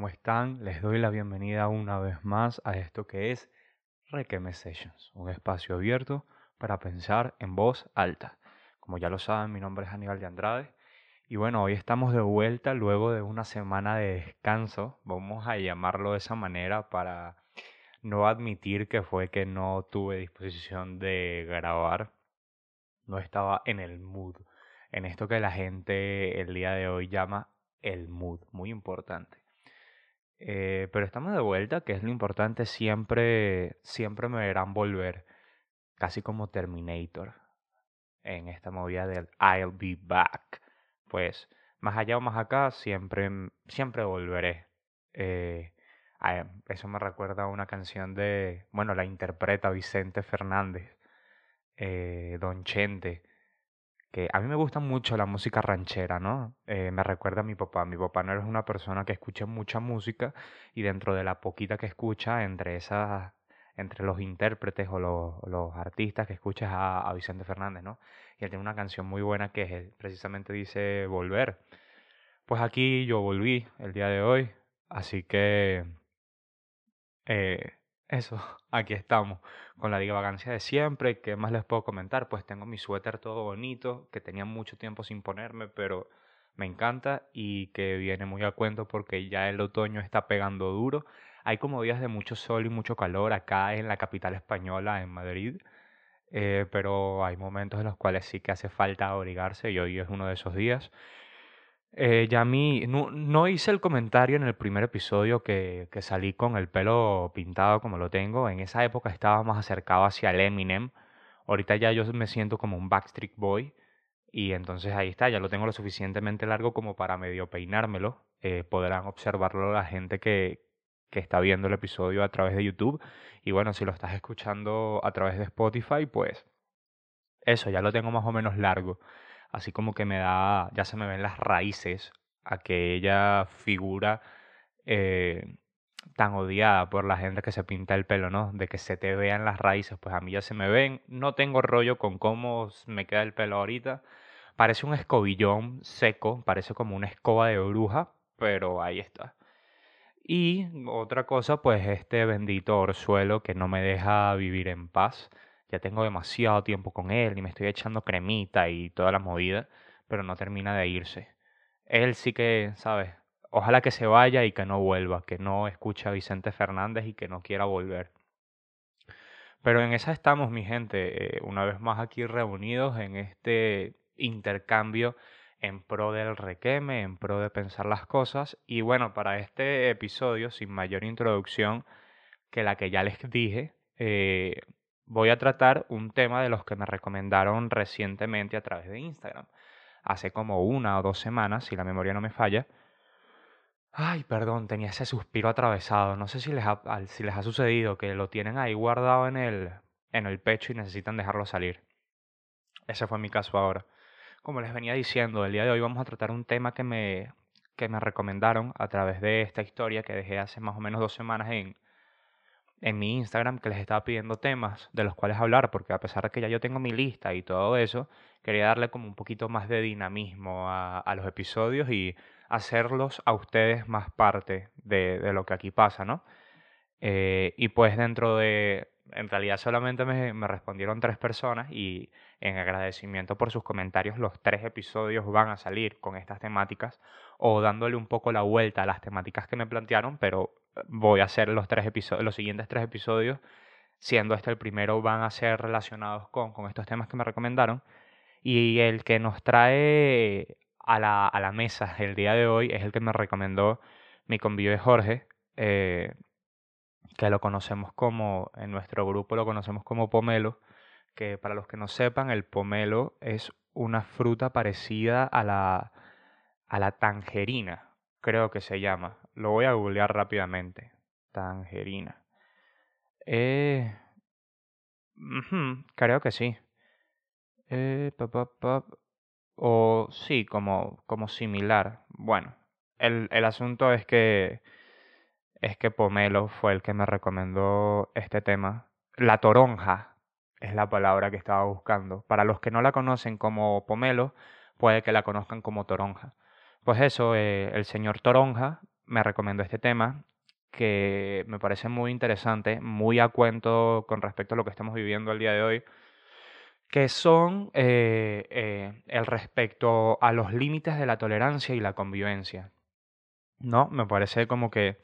¿cómo están? Les doy la bienvenida una vez más a esto que es Requeme Sessions, un espacio abierto para pensar en voz alta. Como ya lo saben, mi nombre es Aníbal de Andrade y bueno, hoy estamos de vuelta luego de una semana de descanso, vamos a llamarlo de esa manera para no admitir que fue que no tuve disposición de grabar, no estaba en el mood, en esto que la gente el día de hoy llama el mood, muy importante. Eh, pero estamos de vuelta, que es lo importante, siempre, siempre me verán volver, casi como Terminator, en esta movida del I'll be back. Pues más allá o más acá, siempre, siempre volveré. Eh, eso me recuerda a una canción de, bueno, la interpreta Vicente Fernández, eh, Don Chente, que a mí me gusta mucho la música ranchera, ¿no? Eh, me recuerda a mi papá. Mi papá no es una persona que escuche mucha música y dentro de la poquita que escucha, entre esas, entre los intérpretes o los, artistas que escuchas a, Vicente Fernández, ¿no? Y él tiene una canción muy buena que precisamente dice Volver. Pues aquí yo volví el día de hoy, así que eh, eso, aquí estamos, con la divagancia de siempre. ¿Qué más les puedo comentar? Pues tengo mi suéter todo bonito, que tenía mucho tiempo sin ponerme, pero me encanta y que viene muy a cuento porque ya el otoño está pegando duro. Hay como días de mucho sol y mucho calor acá en la capital española, en Madrid, eh, pero hay momentos en los cuales sí que hace falta abrigarse y hoy es uno de esos días. Eh, ya mí, no, no, hice el comentario en el primer episodio que, que, salí con el pelo pintado como lo tengo. En esa época estaba más acercado hacia el Eminem. Ahorita ya yo me siento como un Backstreet Boy. Y entonces ahí está, ya lo tengo lo suficientemente largo como para medio peinármelo. Eh, podrán observarlo la gente que, que está viendo el episodio a través de YouTube. Y bueno, si lo estás escuchando a través de Spotify, pues eso, ya lo tengo más o menos largo así como que me da, ya se me ven las raíces, aquella figura eh, tan odiada por la gente que se pinta el pelo, ¿no? De que se te vean las raíces, pues a mí ya se me ven, no tengo rollo con cómo me queda el pelo ahorita, parece un escobillón seco, parece como una escoba de bruja, pero ahí está. Y otra cosa, pues este bendito orzuelo que no me deja vivir en paz ya tengo demasiado tiempo con él y me estoy echando cremita y toda la movida, pero no termina de irse. Él sí que, ¿sabes? Ojalá que se vaya y que no vuelva, que no escuche a Vicente Fernández y que no quiera volver. Pero en esa estamos, mi gente, eh, una vez más aquí reunidos en este intercambio en pro del requeme, en pro de pensar las cosas. Y bueno, para este episodio, sin mayor introducción que la que ya les dije, eh, voy a tratar un tema de los que me recomendaron recientemente a través de Instagram. Hace como una o dos semanas, si la memoria no me falla. Ay, perdón, tenía ese suspiro atravesado. No sé si les ha, si les ha sucedido que lo tienen ahí guardado en el, en el pecho y necesitan dejarlo salir. Ese fue mi caso ahora. Como les venía diciendo, el día de hoy vamos a tratar un tema que me, que me recomendaron a través de esta historia que dejé hace más o menos dos semanas en, en mi Instagram que les estaba pidiendo temas de los cuales hablar, porque a pesar de que ya yo tengo mi lista y todo eso, quería darle como un poquito más de dinamismo a, los episodios y hacerlos a ustedes más parte de, lo que aquí pasa, ¿no? Eh, y pues dentro de, en realidad solamente me, me, respondieron tres personas y en agradecimiento por sus comentarios los tres episodios van a salir con estas temáticas o dándole un poco la vuelta a las temáticas que me plantearon, pero voy a hacer los, tres episodios, los siguientes tres episodios, siendo este el primero, van a ser relacionados con, con estos temas que me recomendaron. Y el que nos trae a la, a la mesa el día de hoy es el que me recomendó mi convive Jorge, eh, que lo conocemos como, en nuestro grupo lo conocemos como pomelo, que para los que no sepan, el pomelo es una fruta parecida a la, a la tangerina, creo que se llama. Lo voy a googlear rápidamente. Tangerina. Eh... creo que sí. Eh, O sí, como, como similar. Bueno, el, el asunto es que es que Pomelo fue el que me recomendó este tema. La toronja es la palabra que estaba buscando. Para los que no la conocen como Pomelo, puede que la conozcan como toronja. Pues eso, eh, el señor Toronja me recomendó este tema que me parece muy interesante, muy a cuento con respecto a lo que estamos viviendo el día de hoy, que son eh, eh, el respecto a los límites de la tolerancia y la convivencia. ¿No? Me parece como que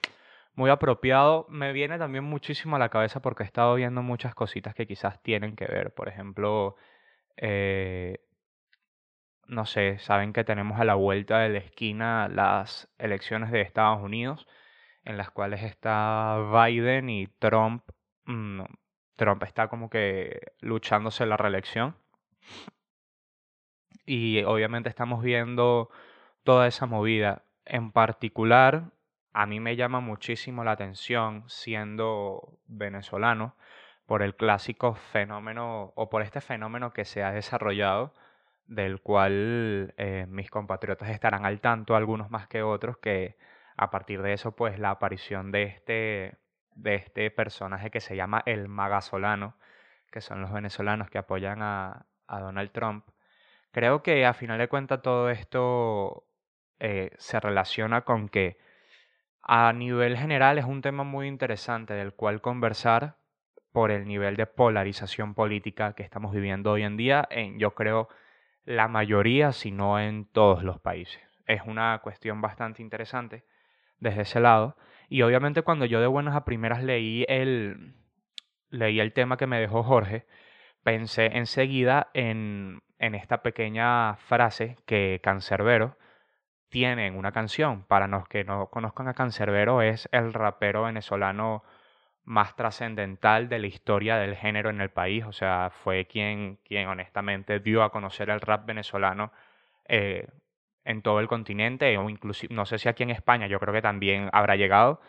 muy apropiado. Me viene también muchísimo a la cabeza porque he estado viendo muchas cositas que quizás tienen que ver. Por ejemplo, eh, no sé, saben que tenemos a la vuelta de la esquina las elecciones de Estados Unidos, en las cuales está Biden y Trump. Mm, Trump está como que luchándose la reelección. Y obviamente estamos viendo toda esa movida. En particular, a mí me llama muchísimo la atención, siendo venezolano, por el clásico fenómeno o por este fenómeno que se ha desarrollado del cual eh, mis compatriotas estarán al tanto, algunos más que otros, que a partir de eso, pues la aparición de este, de este personaje que se llama el Magasolano, que son los venezolanos que apoyan a, a Donald Trump. Creo que a final de cuentas todo esto eh, se relaciona con que a nivel general es un tema muy interesante del cual conversar por el nivel de polarización política que estamos viviendo hoy en día en, yo creo, la mayoría, si no en todos los países. Es una cuestión bastante interesante desde ese lado. Y obviamente cuando yo de buenas a primeras leí el, leí el tema que me dejó Jorge, pensé enseguida en, en esta pequeña frase que Cancerbero tiene en una canción. Para los que no conozcan a Cancerbero, es el rapero venezolano más trascendental de la historia del género en el país. O sea, fue quien, quien honestamente dio a conocer el rap venezolano eh, en todo el continente, o inclusive, no sé si aquí en España, yo creo que también habrá llegado.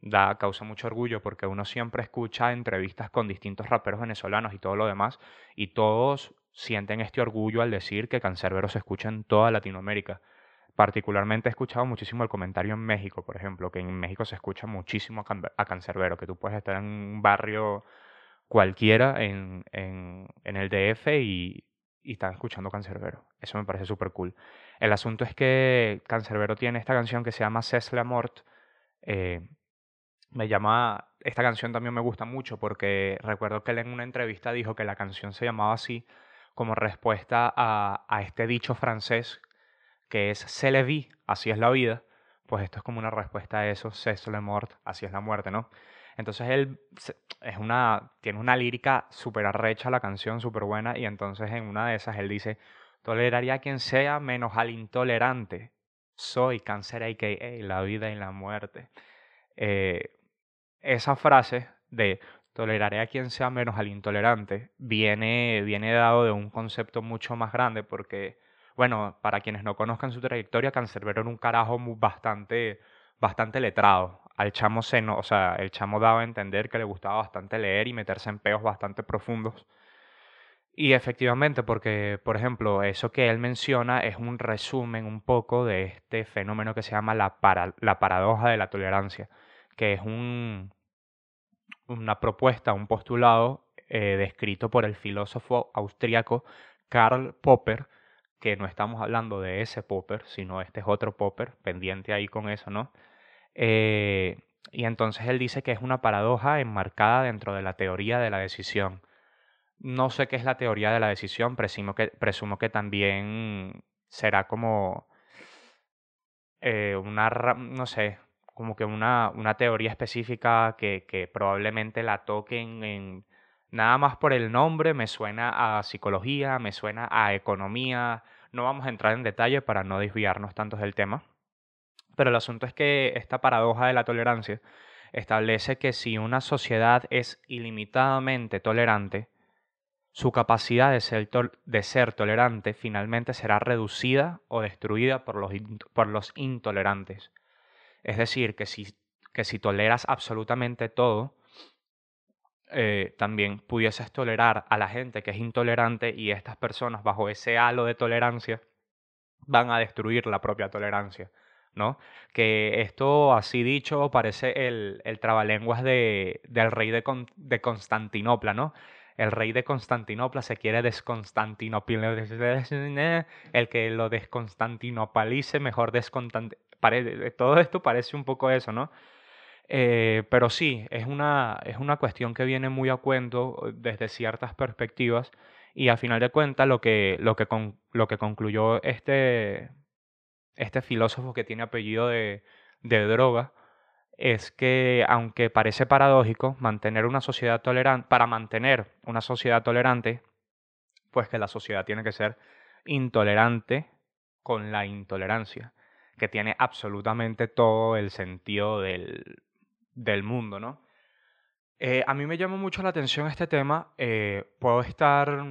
Da, causa mucho orgullo porque uno siempre escucha entrevistas con distintos raperos venezolanos y todo lo demás, y todos sienten este orgullo al decir que Cancerbero se escucha en toda Latinoamérica. Particularmente he escuchado muchísimo el comentario en México, por ejemplo, que en México se escucha muchísimo a Cancerbero, que tú puedes estar en un barrio cualquiera en, en, el DF y, y están escuchando Cancerbero. Eso me parece súper cool. El asunto es que Cancerbero tiene esta canción que se llama C'est la mort. Eh, me llama. Esta canción también me gusta mucho porque recuerdo que él en una entrevista dijo que la canción se llamaba así como respuesta a, a este dicho francés que es Se le vi, así es la vida, pues esto es como una respuesta a eso, C'est le mort, así es la muerte, ¿no? Entonces él es una, tiene una lírica súper arrecha la canción, súper buena, y entonces en una de esas él dice, toleraría a quien sea menos al intolerante, soy cáncer a.k.a. la vida y la muerte. Eh, esa frase de toleraré a quien sea menos al intolerante viene, viene dado de un concepto mucho más grande porque bueno, para quienes no conozcan su trayectoria, Cancerbero era un carajo bastante, bastante letrado. Al chamo se o sea, el chamo daba a entender que le gustaba bastante leer y meterse en peos bastante profundos. Y efectivamente, porque, por ejemplo, eso que él menciona es un resumen un poco de este fenómeno que se llama la, paradoja de la tolerancia, que es un, una propuesta, un postulado eh, descrito por el filósofo austríaco Karl Popper, que no estamos hablando de ese popper, sino este es otro popper, pendiente ahí con eso, ¿no? Eh, y entonces él dice que es una paradoja enmarcada dentro de la teoría de la decisión. No sé qué es la teoría de la decisión, presumo que, presumo que también será como eh, una, no sé, como que una, una teoría específica que, que probablemente la toquen en, nada más por el nombre, me suena a psicología, me suena a economía, no vamos a entrar en detalle para no desviarnos tanto del tema, pero el asunto es que esta paradoja de la tolerancia establece que si una sociedad es ilimitadamente tolerante, su capacidad de ser, de ser tolerante finalmente será reducida o destruida por los, por los intolerantes. Es decir, que si, que si toleras absolutamente todo, eh, también pudieses tolerar a la gente que es intolerante y estas personas bajo ese halo de tolerancia van a destruir la propia tolerancia, ¿no? Que esto, así dicho, parece el, el trabalenguas de, del rey de, de Constantinopla, ¿no? el rey de Constantinopla se quiere desconstantinopla, el que lo desconstantinopalice, mejor todo esto parece un poco eso, ¿no? Eh, pero sí, es una, es una cuestión que viene muy a cuento desde ciertas perspectivas y a final de cuentas lo que, lo que, lo que concluyó este, este filósofo que tiene apellido de, de droga es que aunque parece paradójico, mantener una sociedad tolerante, para mantener una sociedad tolerante, pues que la sociedad tiene que ser intolerante con la intolerancia, que tiene absolutamente todo el sentido del, del mundo, ¿no? Eh, a mí me llama mucho la atención este tema. Eh, puedo estar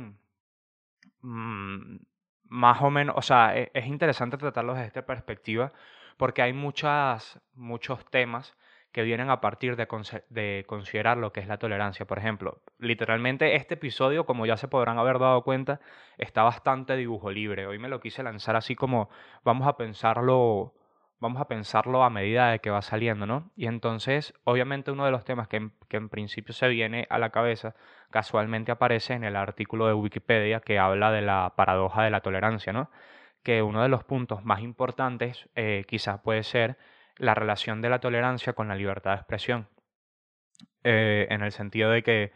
mm, más o menos, o sea, e, es interesante tratarlo desde esta perspectiva porque hay muchas, muchos temas que vienen a partir de, considerar lo que es la tolerancia. Por ejemplo, literalmente este episodio, como ya se podrán haber dado cuenta, está bastante dibujo libre. Hoy me lo quise lanzar así como vamos a pensarlo, vamos a pensarlo a medida de que va saliendo, ¿no? Y entonces, obviamente uno de los temas que que en principio se viene a la cabeza casualmente aparece en el artículo de Wikipedia que habla de la paradoja de la tolerancia, ¿no? Que uno de los puntos más importantes eh, quizás puede ser la relación de la tolerancia con la libertad de expresión. Eh, en el sentido de que,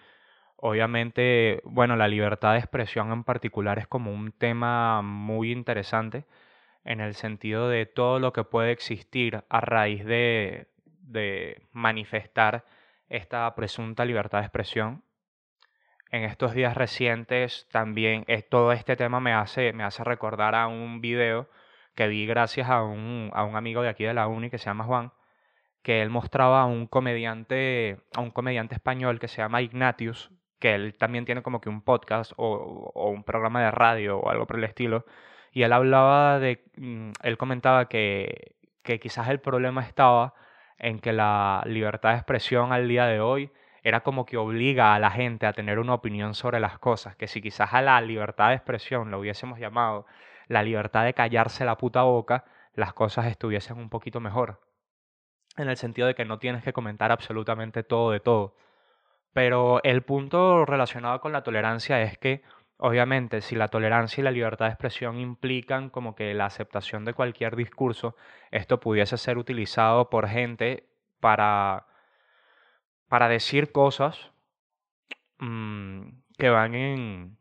obviamente, bueno, la libertad de expresión en particular es como un tema muy interesante en el sentido de todo lo que puede existir a raíz de, de manifestar esta presunta libertad de expresión. En estos días recientes también eh, todo este tema me hace, me hace recordar a un video que vi gracias a un, a un amigo de aquí de la uni que se llama Juan, que él mostraba a un comediante, a un comediante español que se llama Ignatius, que él también tiene como que un podcast o, o un programa de radio o algo por el estilo, y él hablaba de, mm, él comentaba que, que quizás el problema estaba en que la libertad de expresión al día de hoy era como que obliga a la gente a tener una opinión sobre las cosas, que si quizás a la libertad de expresión lo hubiésemos llamado la libertad de callarse la puta boca, las cosas estuviesen un poquito mejor. En el sentido de que no tienes que comentar absolutamente todo de todo. Pero el punto relacionado con la tolerancia es que, obviamente, si la tolerancia y la libertad de expresión implican como que la aceptación de cualquier discurso, esto pudiese ser utilizado por gente para, para decir cosas mm, que van en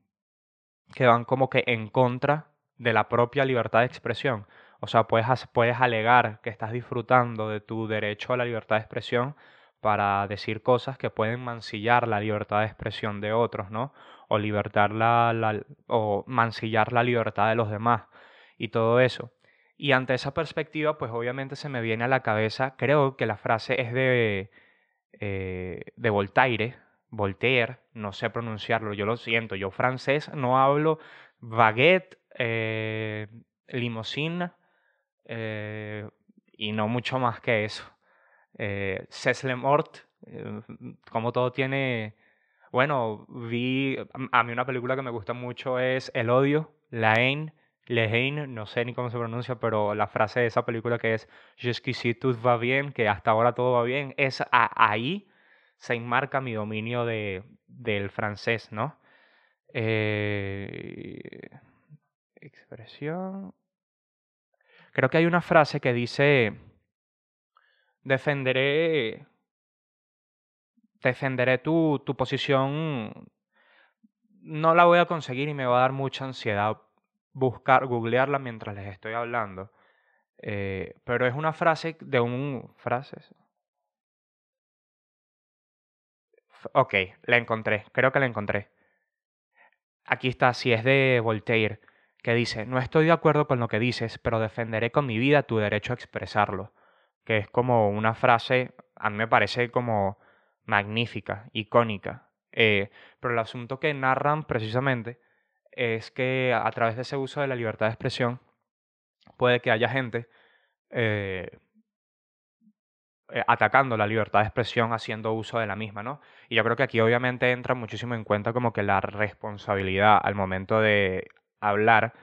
que van como que en contra de la propia libertad de expresión. O sea, puedes, puedes alegar que estás disfrutando de tu derecho a la libertad de expresión para decir cosas que pueden mancillar la libertad de expresión de otros, ¿no? O, libertar la, o mancillar la libertad de los demás y todo eso. Y ante esa perspectiva, pues obviamente se me viene a la cabeza, creo que la frase es de, eh, de Voltaire, Voltaire, no sé pronunciarlo, yo lo siento, yo francés no hablo baguette, eh, limosina eh, y no mucho más que eso. Eh, Mort, eh, como todo tiene... Bueno, vi... A mí una película que me gusta mucho es El odio, La haine, Le haine, no sé ni cómo se pronuncia, pero la frase de esa película que es Jusqu'ici tout va bien, que hasta ahora todo va bien, es ahí se enmarca mi dominio de, del francés, ¿no? Eh, expresión. Creo que hay una frase que dice, defenderé, defenderé tu, tu posición, no la voy a conseguir y me va a dar mucha ansiedad buscar, googlearla mientras les estoy hablando. Eh, pero es una frase de un... ¿Frases? Ok, la encontré, creo que la encontré. Aquí está, si es de Voltaire que dice, no estoy de acuerdo con lo que dices, pero defenderé con mi vida tu derecho a expresarlo, que es como una frase, a mí me parece como magnífica, icónica. Eh, pero el asunto que narran precisamente es que a través de ese uso de la libertad de expresión puede que haya gente eh, eh, atacando la libertad de expresión haciendo uso de la misma, ¿no? Y yo creo que aquí obviamente entra muchísimo en cuenta como que la responsabilidad al momento de hablar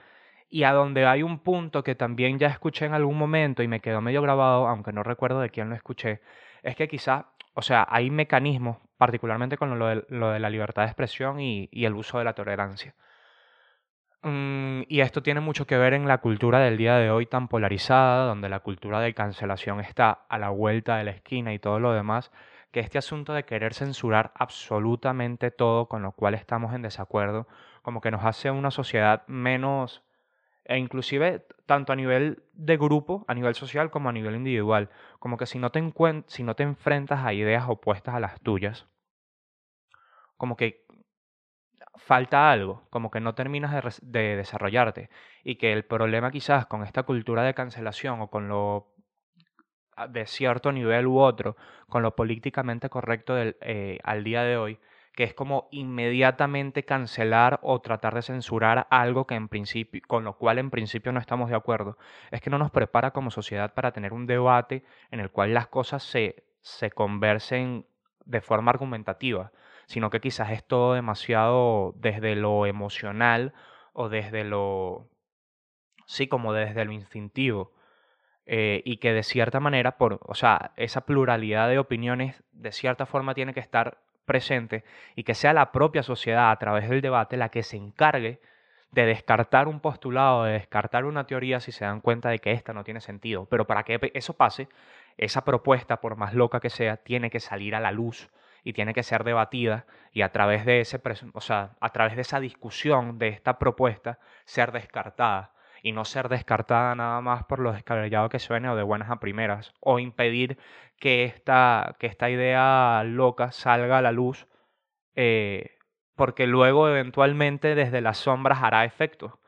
y a donde hay un punto que también ya escuché en algún momento y me quedó medio grabado, aunque no recuerdo de quién lo escuché, es que quizá, o sea, hay mecanismos, particularmente con lo de, la libertad de expresión y, y, el uso de la tolerancia. Mm, y esto tiene mucho que ver en la cultura del día de hoy tan polarizada, donde la cultura de cancelación está a la vuelta de la esquina y todo lo demás, que este asunto de querer censurar absolutamente todo con lo cual estamos en desacuerdo, como que nos hace una sociedad menos, e inclusive tanto a nivel de grupo, a nivel social, como a nivel individual, como que si no te, si no te enfrentas a ideas opuestas a las tuyas, como que falta algo, como que no terminas de, desarrollarte. Y que el problema quizás con esta cultura de cancelación o con lo de cierto nivel u otro, con lo políticamente correcto del, eh, al día de hoy, que es como inmediatamente cancelar o tratar de censurar algo que en principio, con lo cual en principio no estamos de acuerdo, es que no nos prepara como sociedad para tener un debate en el cual las cosas se, se conversen de forma argumentativa sino que quizás es todo demasiado desde lo emocional o desde lo, sí, como desde lo instintivo. Eh, y que de cierta manera, por, o sea, esa pluralidad de opiniones de cierta forma tiene que estar presente y que sea la propia sociedad a través del debate la que se encargue de descartar un postulado, de descartar una teoría si se dan cuenta de que esta no tiene sentido. Pero para que eso pase, esa propuesta, por más loca que sea, tiene que salir a la luz y tiene que ser debatida y a través de ese, o sea, a través de esa discusión de esta propuesta ser descartada y no ser descartada nada más por lo descabellado que suene o de buenas a primeras o impedir que esta, que esta idea loca salga a la luz eh, porque luego eventualmente desde las sombras hará efecto.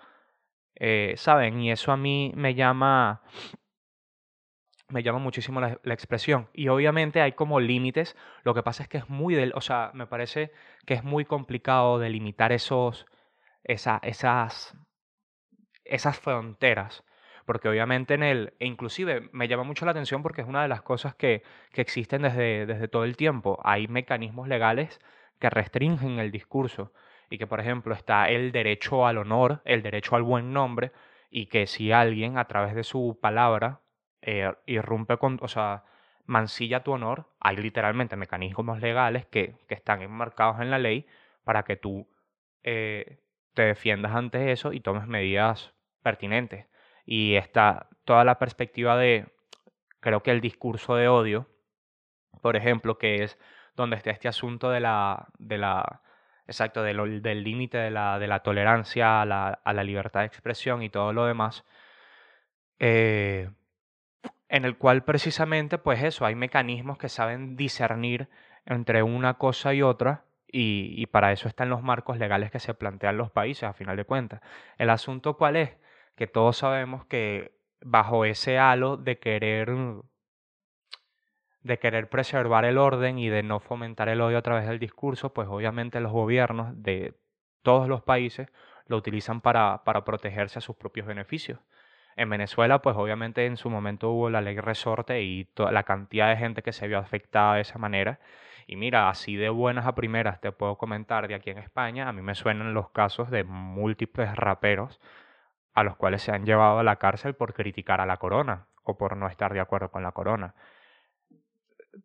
Eh, ¿Saben? Y eso a mí me llama me llama muchísimo la, expresión. Y obviamente hay como límites. Lo que pasa es que es muy del, o sea, me parece que es muy complicado delimitar esos, esa, esas, esas fronteras. Porque obviamente en el, e inclusive me llama mucho la atención porque es una de las cosas que, que existen desde, desde todo el tiempo. Hay mecanismos legales que restringen el discurso y que, por ejemplo, está el derecho al honor, el derecho al buen nombre, y que si alguien a través de su palabra eh, irrumpe con, o sea, mancilla tu honor, hay literalmente mecanismos legales que, que están enmarcados en la ley para que tú eh, te defiendas ante eso y tomes medidas pertinentes. Y está toda la perspectiva de, creo que el discurso de odio, por ejemplo, que es donde está este asunto de la, de la exacto, del límite de la, de la tolerancia a la, a la libertad de expresión y todo lo demás, eh, en el cual precisamente, pues eso, hay mecanismos que saben discernir entre una cosa y otra y, y, para eso están los marcos legales que se plantean los países, a final de cuentas. El asunto cuál es? Que todos sabemos que bajo ese halo de querer de querer preservar el orden y de no fomentar el odio a través del discurso, pues obviamente los gobiernos de todos los países lo utilizan para, para protegerse a sus propios beneficios. En Venezuela, pues obviamente en su momento hubo la ley resorte y toda la cantidad de gente que se vio afectada de esa manera. Y mira, así de buenas a primeras te puedo comentar de aquí en España, a mí me suenan los casos de múltiples raperos a los cuales se han llevado a la cárcel por criticar a la corona o por no estar de acuerdo con la corona.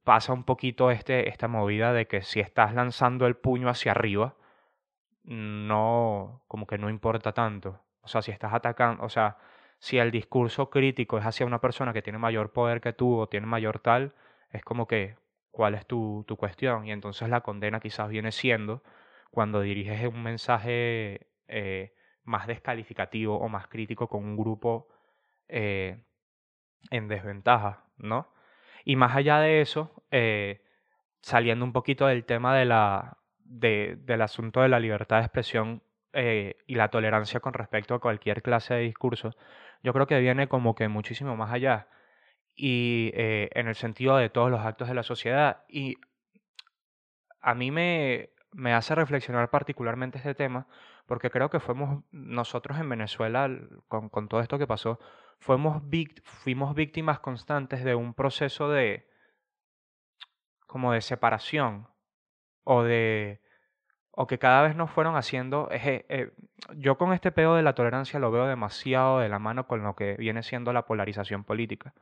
Pasa un poquito este, esta movida de que si estás lanzando el puño hacia arriba, no, como que no importa tanto. O sea, si estás atacando, o sea, si el discurso crítico es hacia una persona que tiene mayor poder que tú o tiene mayor tal, es como que, ¿cuál es tu, tu cuestión? Y entonces la condena quizás viene siendo cuando diriges un mensaje eh, más descalificativo o más crítico con un grupo eh, en desventaja, ¿no? Y más allá de eso, eh, saliendo un poquito del tema de la, de, del asunto de la libertad de expresión y la tolerancia con respecto a cualquier clase de discurso, yo creo que viene como que muchísimo más allá y eh, en el sentido de todos los actos de la sociedad. Y a mí me, me hace reflexionar particularmente este tema porque creo que fuimos nosotros en Venezuela, con, todo esto que pasó, fuimos, víctimas constantes de un proceso de como de separación o de o que cada vez nos fueron haciendo, eh, yo con este pedo de la tolerancia lo veo demasiado de la mano con lo que viene siendo la polarización política.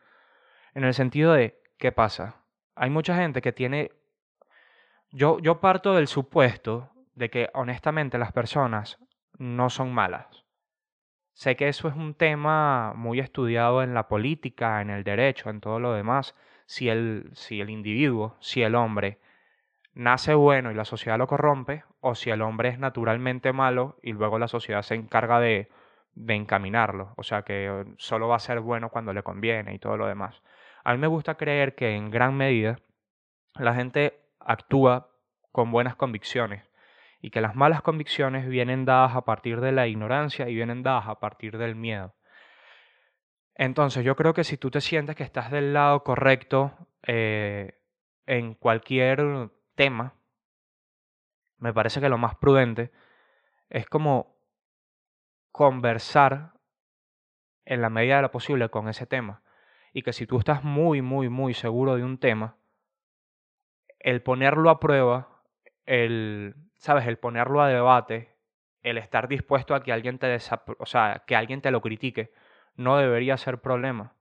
En el sentido de, ¿qué pasa? Hay mucha gente que tiene... Yo, yo parto del supuesto de que honestamente las personas no son malas. Sé que eso es un tema muy estudiado en la política, en el derecho, en todo lo demás. Si el, si el individuo, si el hombre nace bueno y la sociedad lo corrompe, o si el hombre es naturalmente malo y luego la sociedad se encarga de, de encaminarlo. O sea que solo va a ser bueno cuando le conviene y todo lo demás. A mí me gusta creer que en gran medida la gente actúa con buenas convicciones y que las malas convicciones vienen dadas a partir de la ignorancia y vienen dadas a partir del miedo. Entonces yo creo que si tú te sientes que estás del lado correcto eh, en cualquier tema, me parece que lo más prudente es como conversar en la medida de lo posible con ese tema. Y que si tú estás muy, muy, muy seguro de un tema, el ponerlo a prueba, el ¿sabes? El ponerlo a debate, el estar dispuesto a que alguien te, o sea, que alguien te lo critique, no debería ser problema.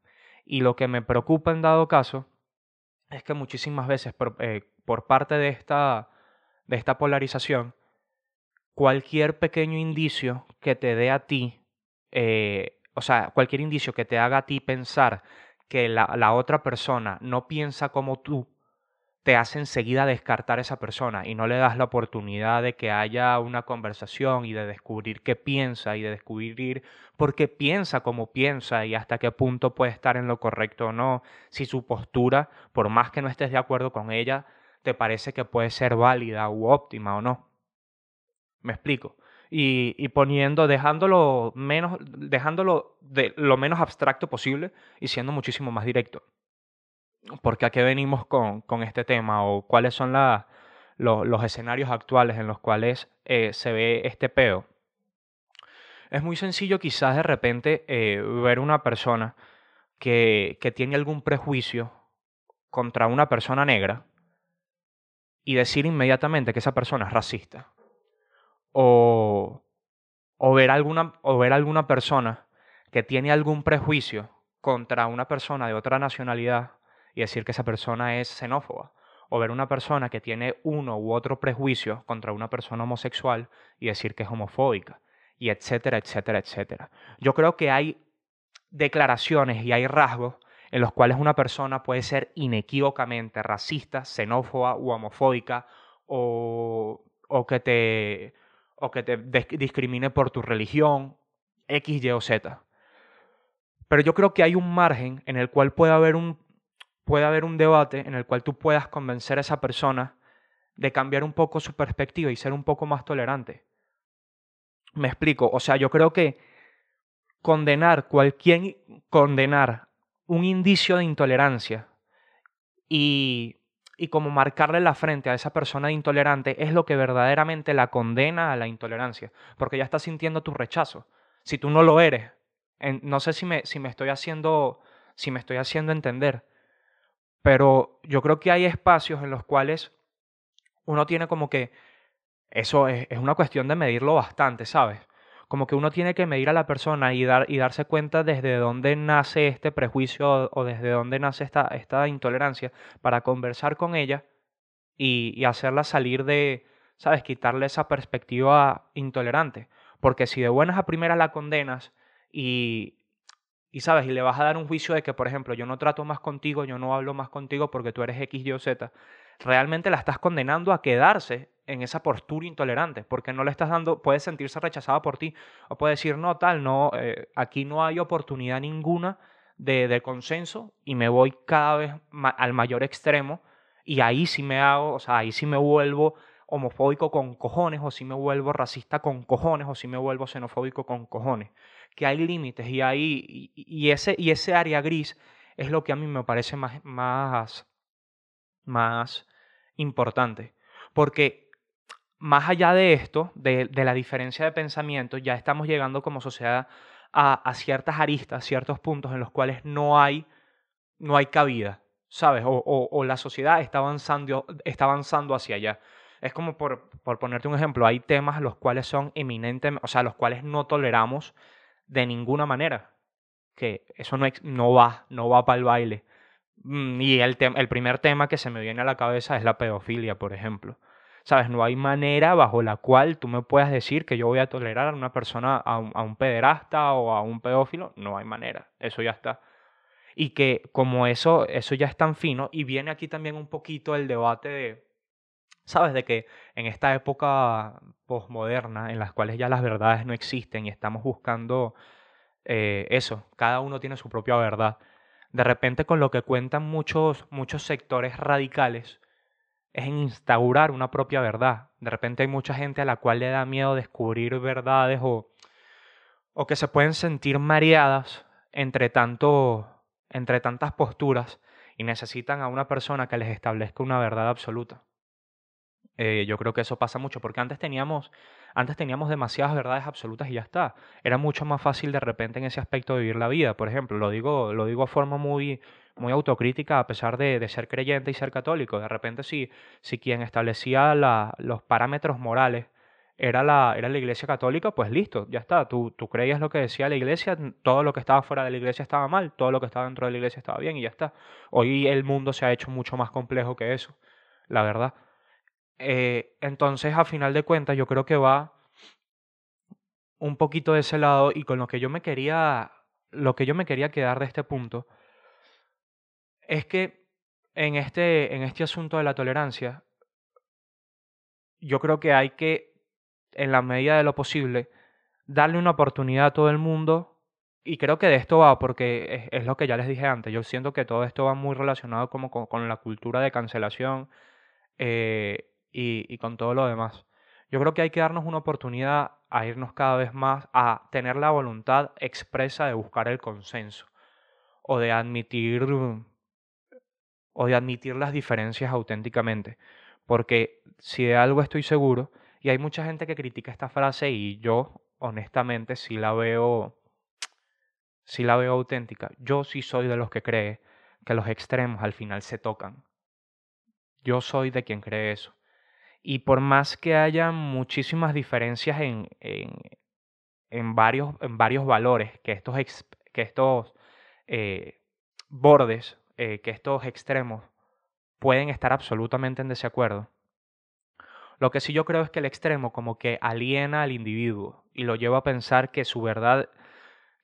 Y lo que me preocupa en dado caso es que muchísimas veces por, eh, parte de esta, de esta polarización, cualquier pequeño indicio que te dé a ti, eh, o sea, cualquier indicio que te haga a ti pensar que la, la otra persona no piensa como tú, te hace enseguida descartar a esa persona y no le das la oportunidad de que haya una conversación y de descubrir qué piensa y de descubrir por qué piensa como piensa y hasta qué punto puede estar en lo correcto o no, si su postura, por más que no estés de acuerdo con ella, te parece que puede ser válida u óptima o no. Me explico. Y, y, poniendo, dejándolo menos, dejándolo de lo menos abstracto posible y siendo muchísimo más directo. ¿Por qué a qué venimos con, con este tema o cuáles son la, los escenarios actuales en los cuales eh, se ve este peo. Es muy sencillo quizás de repente eh, ver una persona que, que tiene algún prejuicio contra una persona negra y decir inmediatamente que esa persona es racista. O, o, ver alguna, o ver alguna persona que tiene algún prejuicio contra una persona de otra nacionalidad y decir que esa persona es xenófoba. O ver una persona que tiene uno u otro prejuicio contra una persona homosexual y decir que es homofóbica. Y etcétera, etcétera, etcétera. Yo creo que hay declaraciones y hay rasgos en los cuales una persona puede ser inequívocamente racista, xenófoba u homofóbica o, o que te, o que te discrimine por tu religión, X, Y o Z. Pero yo creo que hay un margen en el cual puede haber un puede haber un debate en el cual tú puedas convencer a esa persona de cambiar un poco su perspectiva y ser un poco más tolerante. Me explico, o sea, yo creo que condenar cualquier condenar un indicio de intolerancia y y como marcarle la frente a esa persona intolerante es lo que verdaderamente la condena a la intolerancia, porque ya está sintiendo tu rechazo. Si tú no lo eres, no sé si me, si me estoy haciendo si me estoy haciendo entender. Pero yo creo que hay espacios en los cuales uno tiene como que, eso es, es una cuestión de medirlo bastante, ¿sabes? Como que uno tiene que medir a la persona y, dar, y darse cuenta desde dónde nace este prejuicio o desde dónde nace esta, esta intolerancia para conversar con ella y, y hacerla salir de, ¿sabes? Quitarle esa perspectiva intolerante. Porque si de buenas a primeras la condenas y, y sabes, y le vas a dar un juicio de que, por ejemplo, yo no trato más contigo, yo no hablo más contigo porque tú eres X, Y o Z, realmente la estás condenando a quedarse en esa postura intolerante, porque no le estás dando, puede sentirse rechazada por ti, o puede decir, no, tal, no, eh, aquí no hay oportunidad ninguna de, de, consenso y me voy cada vez al mayor extremo y ahí sí me hago, o sea, ahí sí me vuelvo homofóbico con cojones, o si me vuelvo racista con cojones, o si me vuelvo xenofóbico con cojones que hay límites y, hay, y, ese, y ese área gris es lo que a mí me parece más, más, más importante. Porque más allá de esto, de, de, la diferencia de pensamiento, ya estamos llegando como sociedad a, ciertas aristas, ciertos puntos en los cuales no hay, no hay cabida, ¿sabes? O, o, la sociedad está avanzando, está avanzando hacia allá. Es como por, por ponerte un ejemplo, hay temas los cuales son eminentes, o sea, los cuales no toleramos de ninguna manera. Que eso no, no va, no va para el baile. Mm, y el, el primer tema que se me viene a la cabeza es la pedofilia, por ejemplo. ¿Sabes? No hay manera bajo la cual tú me puedas decir que yo voy a tolerar a una persona, a un, a un pederasta o a un pedófilo. No hay manera. Eso ya está. Y que como eso, eso ya es tan fino, y viene aquí también un poquito el debate de, ¿sabes? De que en esta época posmoderna, en las cuales ya las verdades no existen y estamos buscando eh, eso, cada uno tiene su propia verdad. De repente con lo que cuentan muchos, muchos sectores radicales, es en instaurar una propia verdad. De repente hay mucha gente a la cual le da miedo descubrir verdades o, o que se pueden sentir mareadas entre, tanto, entre tantas posturas y necesitan a una persona que les establezca una verdad absoluta. Eh, yo creo que eso pasa mucho, porque antes teníamos, antes teníamos demasiadas verdades absolutas y ya está. Era mucho más fácil de repente en ese aspecto vivir la vida. Por ejemplo, lo digo, lo digo a forma muy, muy autocrítica, a pesar de, de ser creyente y ser católico. De repente, si, si quien establecía los parámetros morales era la, era la iglesia católica, pues listo, ya está. Tú, tú creías lo que decía la iglesia, todo lo que estaba fuera de la iglesia estaba mal, todo lo que estaba dentro de la iglesia estaba bien y ya está. Hoy el mundo se ha hecho mucho más complejo que eso, la verdad. Eh, entonces, a final de cuentas, yo creo que va un poquito de ese lado y con lo que yo me quería, lo que yo me quería quedar de este punto es que en este, en este asunto de la tolerancia, yo creo que hay que, en la medida de lo posible, darle una oportunidad a todo el mundo. Y creo que de esto va, porque es, lo que ya les dije antes. Yo siento que todo esto va muy relacionado como con, la cultura de cancelación. Eh, y, con todo lo demás. Yo creo que hay que darnos una oportunidad a irnos cada vez más a tener la voluntad expresa de buscar el consenso o de admitir o de admitir las diferencias auténticamente, porque si de algo estoy seguro y hay mucha gente que critica esta frase y yo honestamente sí la veo sí la veo auténtica. Yo sí soy de los que cree que los extremos al final se tocan. Yo soy de quien cree eso. Y por más que haya muchísimas diferencias en, en, varios, en varios valores, que estos, que estos eh, bordes, eh, que estos extremos pueden estar absolutamente en desacuerdo, lo que sí yo creo es que el extremo como que aliena al individuo y lo lleva a pensar que su verdad,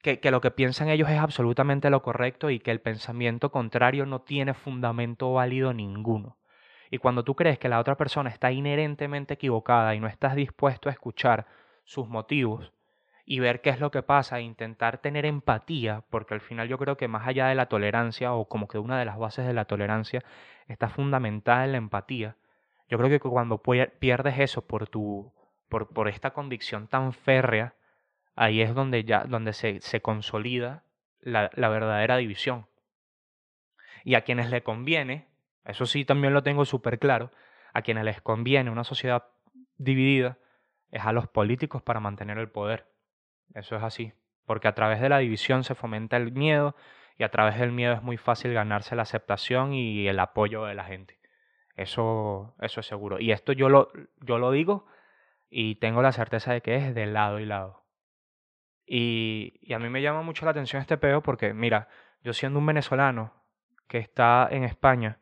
que, que, lo que piensan ellos es absolutamente lo correcto y que el pensamiento contrario no tiene fundamento válido ninguno. Y cuando tú crees que la otra persona está inherentemente equivocada y no estás dispuesto a escuchar sus motivos y ver qué es lo que pasa e intentar tener empatía, porque al final yo creo que más allá de la tolerancia o como que una de las bases de la tolerancia está fundamentada en la empatía. Yo creo que cuando pierdes eso por tu por, por esta convicción tan férrea, ahí es donde ya donde se, se consolida la, la verdadera división. Y a quienes le conviene eso sí también lo tengo súper claro. A quienes les conviene una sociedad dividida es a los políticos para mantener el poder. Eso es así. Porque a través de la división se fomenta el miedo y a través del miedo es muy fácil ganarse la aceptación y el apoyo de la gente. Eso, eso es seguro. Y esto yo lo, yo lo digo y tengo la certeza de que es de lado y lado. Y, y a mí me llama mucho la atención este peo porque, mira, yo siendo un venezolano que está en España,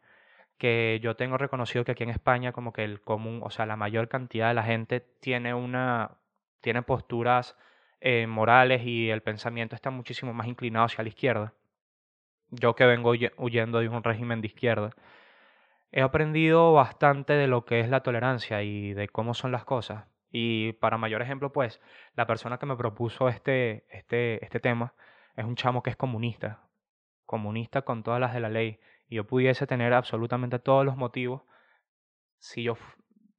que yo tengo reconocido que aquí en España como que el común, o sea, la mayor cantidad de la gente tiene una tiene posturas eh, morales y el pensamiento está muchísimo más inclinado hacia la izquierda. Yo que vengo huyendo de un régimen de izquierda, he aprendido bastante de lo que es la tolerancia y de cómo son las cosas. Y para mayor ejemplo, pues, la persona que me propuso este, este, este tema es un chamo que es comunista, comunista con todas las de la ley yo pudiese tener absolutamente todos los motivos si yo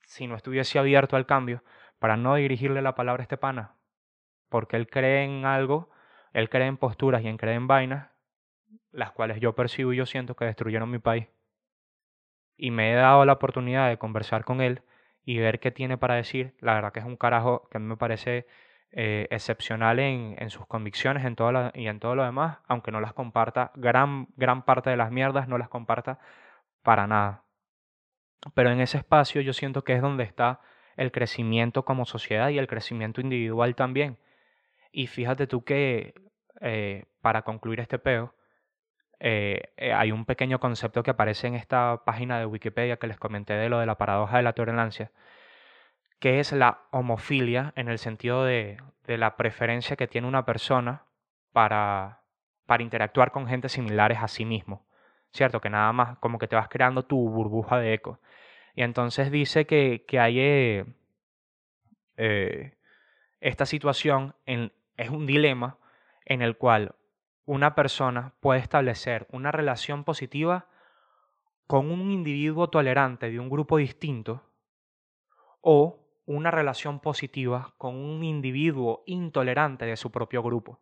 si no estuviese abierto al cambio para no dirigirle la palabra a este pana porque él cree en algo él cree en posturas y en cree en vainas las cuales yo percibo y yo siento que destruyeron mi país. Y me he dado la oportunidad de conversar con él y ver qué tiene para decir. La verdad que es un carajo que a mí me parece eh, excepcional en, sus convicciones en todo y en todo lo demás, aunque no las comparta, gran, gran parte de las mierdas no las comparta para nada. Pero en ese espacio yo siento que es donde está el crecimiento como sociedad y el crecimiento individual también. Y fíjate tú que, eh, para concluir este peo, eh, eh, hay un pequeño concepto que aparece en esta página de Wikipedia que les comenté de lo de la paradoja de la tolerancia, que es la homofilia en el sentido de, de la preferencia que tiene una persona para, para interactuar con gente similares a sí mismo. ¿Cierto? Que nada más como que te vas creando tu burbuja de eco. Y entonces dice que, que hay eh, eh, esta situación, en, es un dilema en el cual una persona puede establecer una relación positiva con un individuo tolerante de un grupo distinto o una relación positiva con un individuo intolerante de su propio grupo.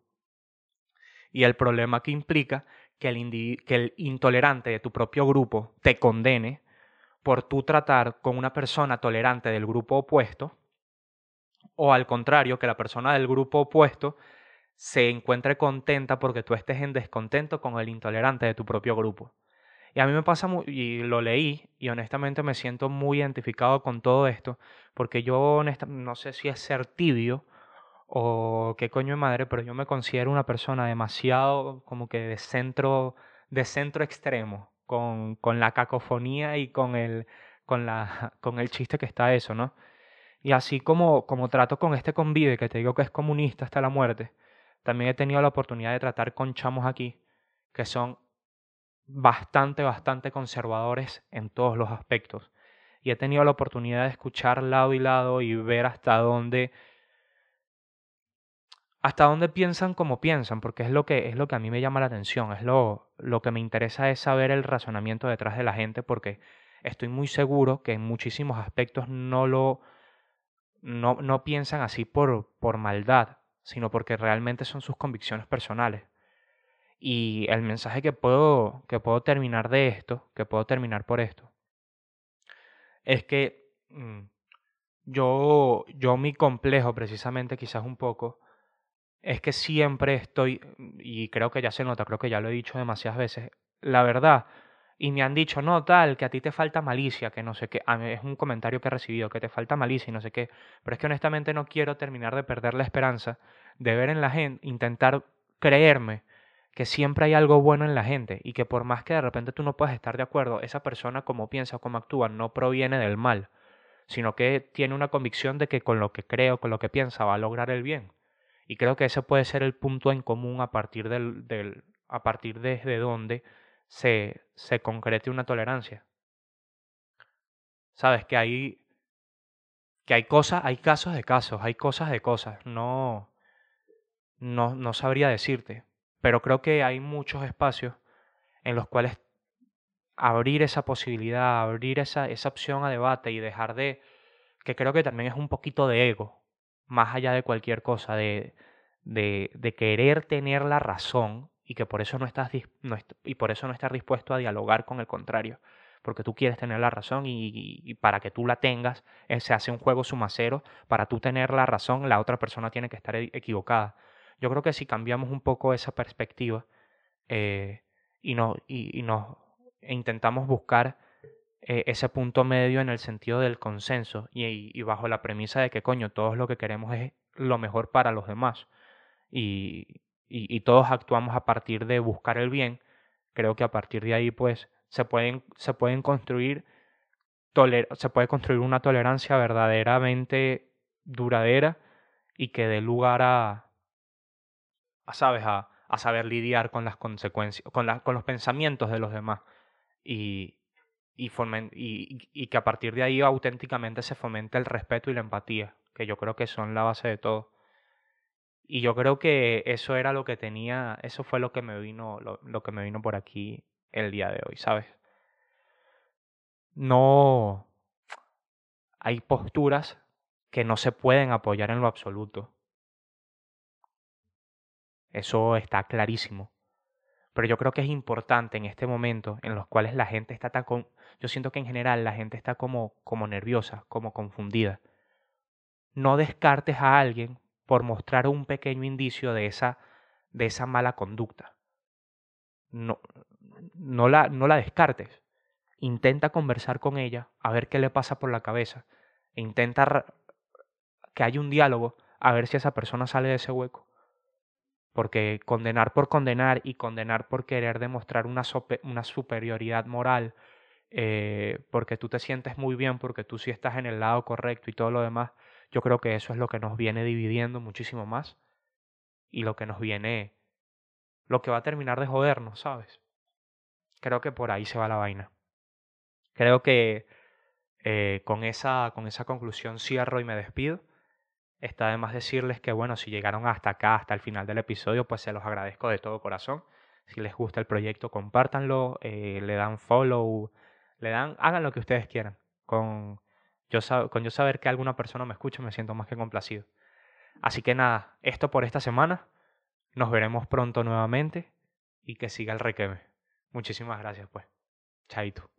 Y el problema que implica que el, intolerante de tu propio grupo te condene por tú tratar con una persona tolerante del grupo opuesto, o al contrario, que la persona del grupo opuesto se encuentre contenta porque tú estés en descontento con el intolerante de tu propio grupo. Y a mí me pasa, muy, y lo leí, y honestamente me siento muy identificado con todo esto, porque yo no sé si es ser tibio o qué coño de madre, pero yo me considero una persona demasiado como que de centro, de centro extremo, con, con la cacofonía y con el, con, la, con el chiste que está eso, ¿no? Y así como, como trato con este convive, que te digo que es comunista hasta la muerte, también he tenido la oportunidad de tratar con chamos aquí que son bastante, bastante conservadores en todos los aspectos. Y he tenido la oportunidad de escuchar lado y lado y ver hasta dónde hasta dónde piensan como piensan, porque es lo que es lo que a mí me llama la atención, es lo lo que me interesa es saber el razonamiento detrás de la gente porque estoy muy seguro que en muchísimos aspectos no lo no, no piensan así por, por maldad, sino porque realmente son sus convicciones personales. Y el mensaje que puedo, que puedo terminar de esto, que puedo terminar por esto, es que mm, yo, yo mi complejo precisamente quizás un poco, es que siempre estoy, y creo que ya se nota, creo que ya lo he dicho demasiadas veces, la verdad, y me han dicho, no, tal, que a ti te falta malicia, que no sé qué. A mí es un comentario que he recibido, que te falta malicia y no sé qué. Pero es que honestamente no quiero terminar de perder la esperanza de ver en la gente, intentar creerme que siempre hay algo bueno en la gente y que por más que de repente tú no puedas estar de acuerdo, esa persona como piensa o como actúa no proviene del mal, sino que tiene una convicción de que con lo que cree o con lo que piensa va a lograr el bien. Y creo que ese puede ser el punto en común a partir del, del a partir desde donde se, se concrete una tolerancia. Sabes que hay que hay cosas, hay casos de casos, hay cosas de cosas. No, no, no sabría decirte, pero creo que hay muchos espacios en los cuales abrir esa posibilidad, abrir esa, esa opción a debate y dejar de, que creo que también es un poquito de ego, más allá de cualquier cosa, de, de, querer tener la razón y que por eso no estás y por eso no estás dispuesto a dialogar con el contrario porque tú quieres tener la razón y, para que tú la tengas eh, se hace un juego sumacero para tú tener la razón la otra persona tiene que estar e, equivocada yo creo que si cambiamos un poco esa perspectiva eh, y, no, y, nos e intentamos buscar eh, ese punto medio en el sentido del consenso y, y, bajo la premisa de que coño todos lo que queremos es lo mejor para los demás y, y, todos actuamos a partir de buscar el bien, creo que a partir de ahí pues se pueden, se pueden construir se puede construir una tolerancia verdaderamente duradera y que dé lugar a sabes, a, a saber lidiar con las consecuencias, con, la, con los pensamientos de los demás y, y, y, y que a partir de ahí auténticamente se fomente el respeto y la empatía, que yo creo que son la base de todo. Y yo creo que eso era lo que tenía, eso fue lo que me vino, lo, lo que me vino por aquí el día de hoy, ¿sabes? No hay posturas que no se pueden apoyar en lo absoluto. Eso está clarísimo. Pero yo creo que es importante en este momento en los cuales la gente está tan con... Yo siento que en general la gente está como, como nerviosa, como confundida. No descartes a alguien por mostrar un pequeño indicio de esa, de esa mala conducta. No, no, la, no la descartes. Intenta conversar con ella, a ver qué le pasa por la cabeza. Intenta que haya un diálogo, a ver si esa persona sale de ese hueco. Porque condenar por condenar y condenar por querer demostrar una, una superioridad moral, eh, porque tú te sientes muy bien, porque tú sí estás en el lado correcto y todo lo demás, yo creo que eso es lo que nos viene dividiendo muchísimo más y lo que nos viene, lo que va a terminar de jodernos, ¿sabes? Creo que por ahí se va la vaina. Creo que eh, con, esa, con esa conclusión cierro y me despido. Está de más decirles que, bueno, si llegaron hasta acá, hasta el final del episodio, pues se los agradezco de todo corazón. Si les gusta el proyecto, compártanlo, eh, le dan follow, le dan, hagan lo que ustedes quieran. Con yo, con yo saber que alguna persona me escucha, me siento más que complacido. Así que nada, esto por esta semana. Nos veremos pronto nuevamente y que siga el requeme. Muchísimas gracias, pues. Chaito.